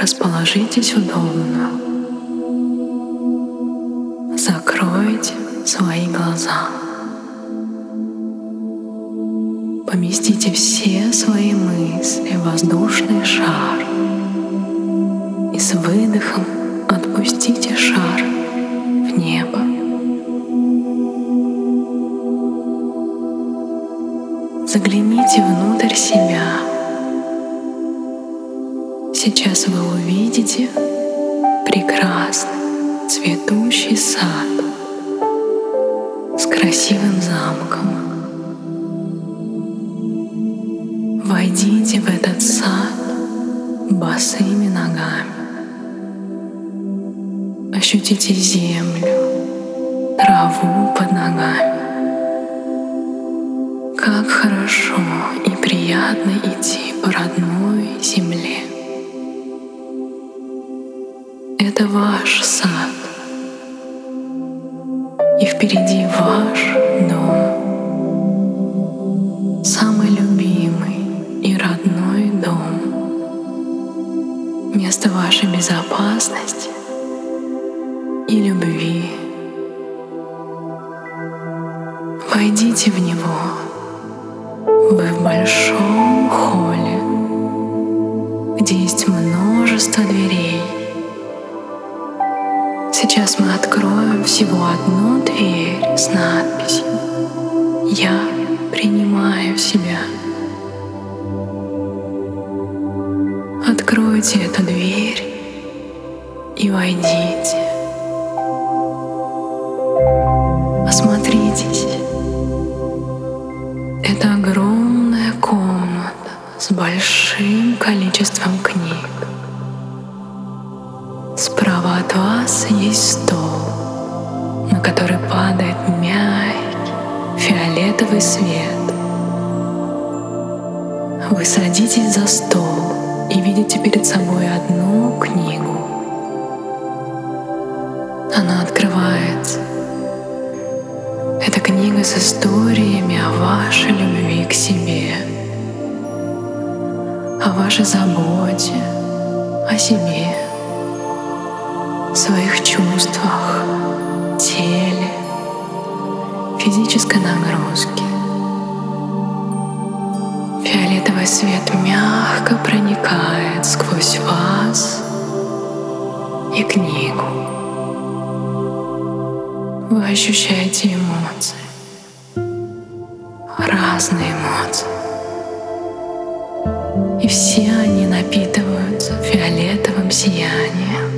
Расположитесь удобно. Закройте свои глаза. Поместите все свои мысли в воздушный шар. И с выдохом отпустите шар в небо. Загляните внутрь себя. Сейчас вы увидите прекрасный цветущий сад с красивым замком. Войдите в этот сад босыми ногами. Ощутите землю, траву под ногами. Как хорошо и приятно идти по родной земле. Это ваш сад. И впереди ваш дом. Самый любимый и родной дом. Место вашей безопасности и любви. Войдите в него. Вы в большом холле, где есть множество дверей. Сейчас мы откроем всего одну дверь с надписью «Я принимаю себя». Откройте эту дверь и войдите. Осмотритесь. Это огромная комната с большим количеством видите перед собой одну книгу. Она открывается. Это книга с историями о вашей любви к себе, о вашей заботе, о себе, своих чувствах, теле, физической нагрузке. Фиолетовый свет мягко проникает сквозь вас и книгу. Вы ощущаете эмоции, разные эмоции. И все они напитываются фиолетовым сиянием.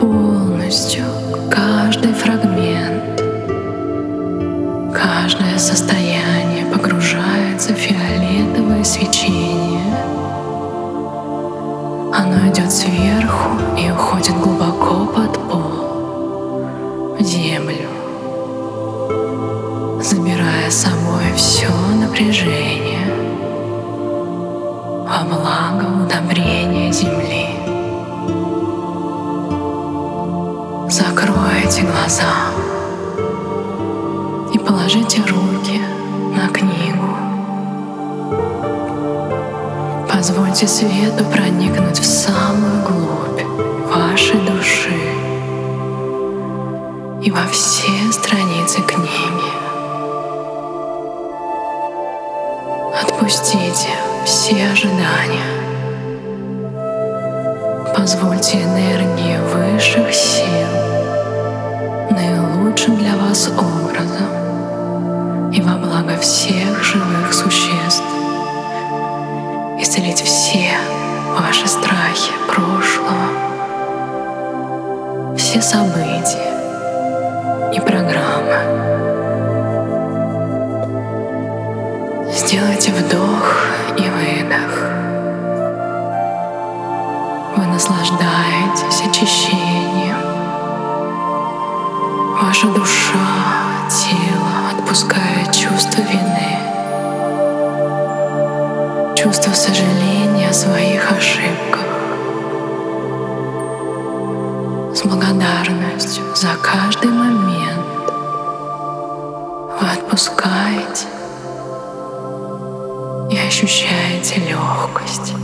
Полностью каждый фрагмент, каждое состояние забирая с собой все напряжение во благо удобрения земли. Закройте глаза и положите руки на книгу. Позвольте свету проникнуть в самую глубь вашей души и во все Отпустите все ожидания. Позвольте энергии высших сил наилучшим для вас образом и во благо всех живых существ исцелить все ваши страхи прошлого, все события и программы. Сделайте вдох и выдох. Вы наслаждаетесь очищением. Ваша душа, ощущаете легкость.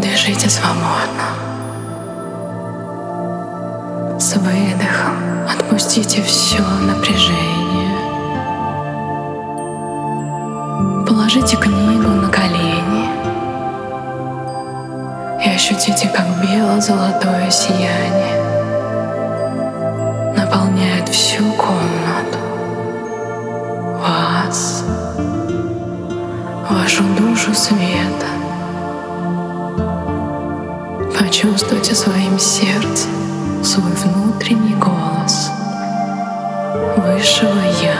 Дышите свободно. С выдохом отпустите все напряжение. Положите книгу на колени и ощутите, как бело-золотое сияние наполняет всю комнату. Вашу душу света. Почувствуйте своим сердцем свой внутренний голос высшего Я.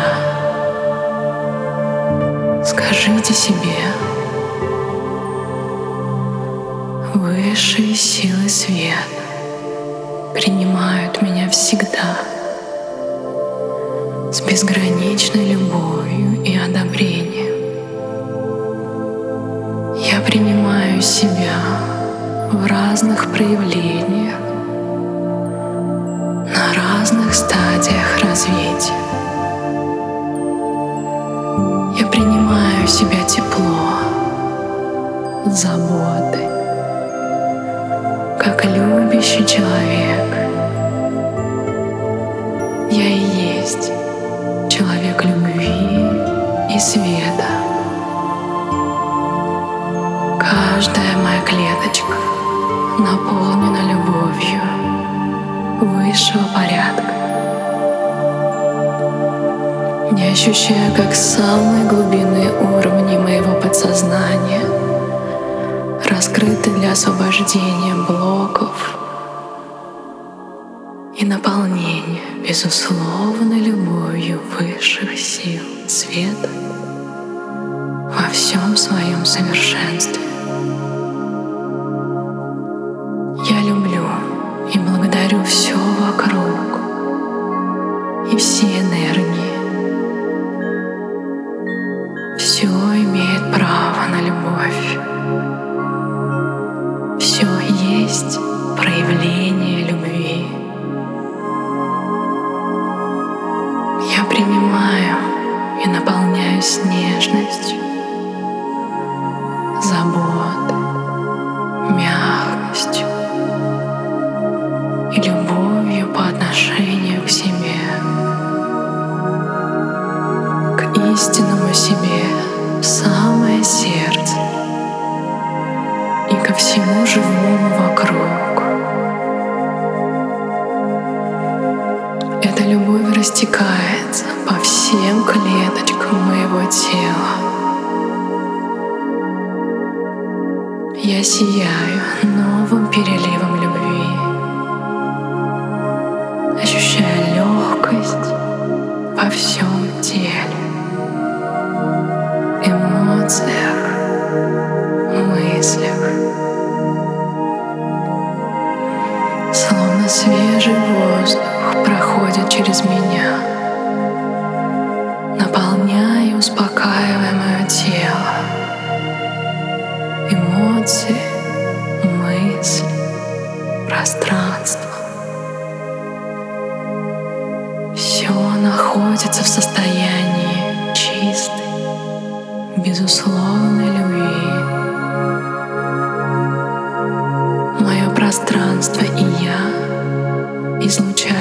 Скажите себе, высшие силы света принимают меня всегда с безграничной любовью и одобрением. Принимаю себя в разных проявлениях, на разных стадиях развития. Я принимаю в себя тепло, заботы, клеточка наполнена любовью высшего порядка. Не ощущая, как самые глубинные уровни моего подсознания раскрыты для освобождения блоков и наполнения безусловной любовью высших сил света во всем своем совершенстве. Истинному себе в самое сердце и ко всему живому вокруг. Эта любовь растекается по всем клеточкам моего тела. Я сияю новым переливом любви, ощущая легкость во всем теле, эмоциях, мыслях. Словно свежий воздух проходит через меня, наполняя и успокаивая мое тело. Эмоции, пространство и я излучают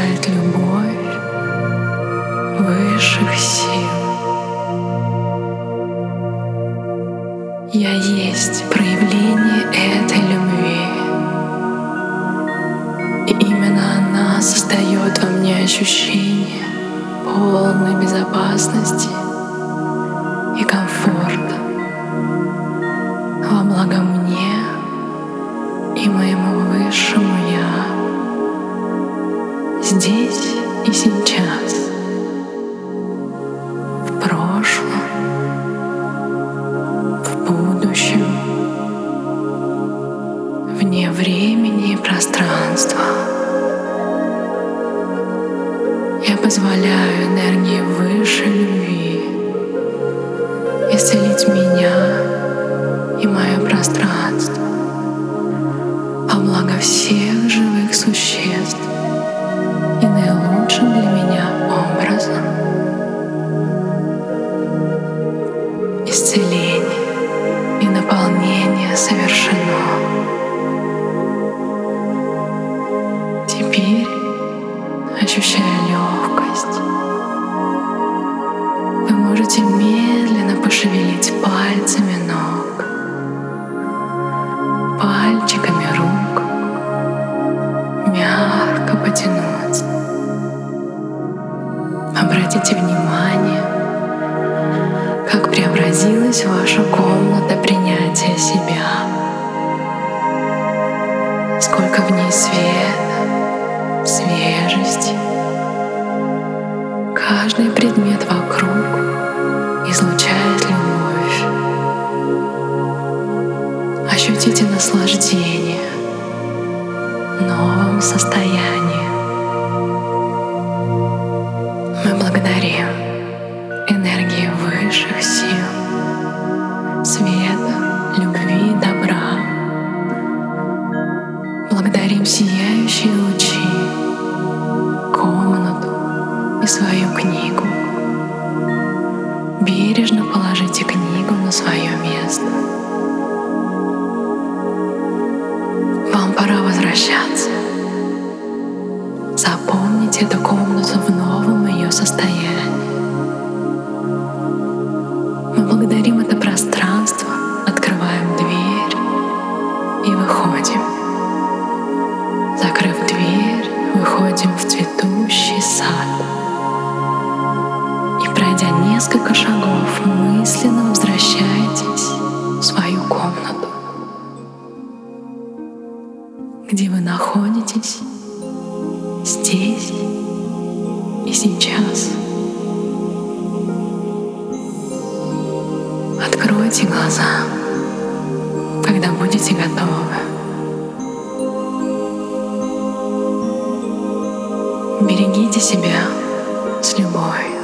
позволяю энергии высшей любви исцелить меня и мое пространство во благо всех живых существ и наилучшим для меня образом. Исцеление Обратите внимание, как преобразилась ваша комната принятия себя. Сколько в ней света, свежести. Каждый предмет вокруг излучает любовь. Ощутите наслаждение новым состоянием. И выходим. Закрыв дверь, выходим в цветущий сад. И пройдя несколько шагов, мысленно возвращаетесь в свою комнату, где вы находитесь здесь и сейчас. Откройте глаза, когда будете готовы. Берегите себя с любовью.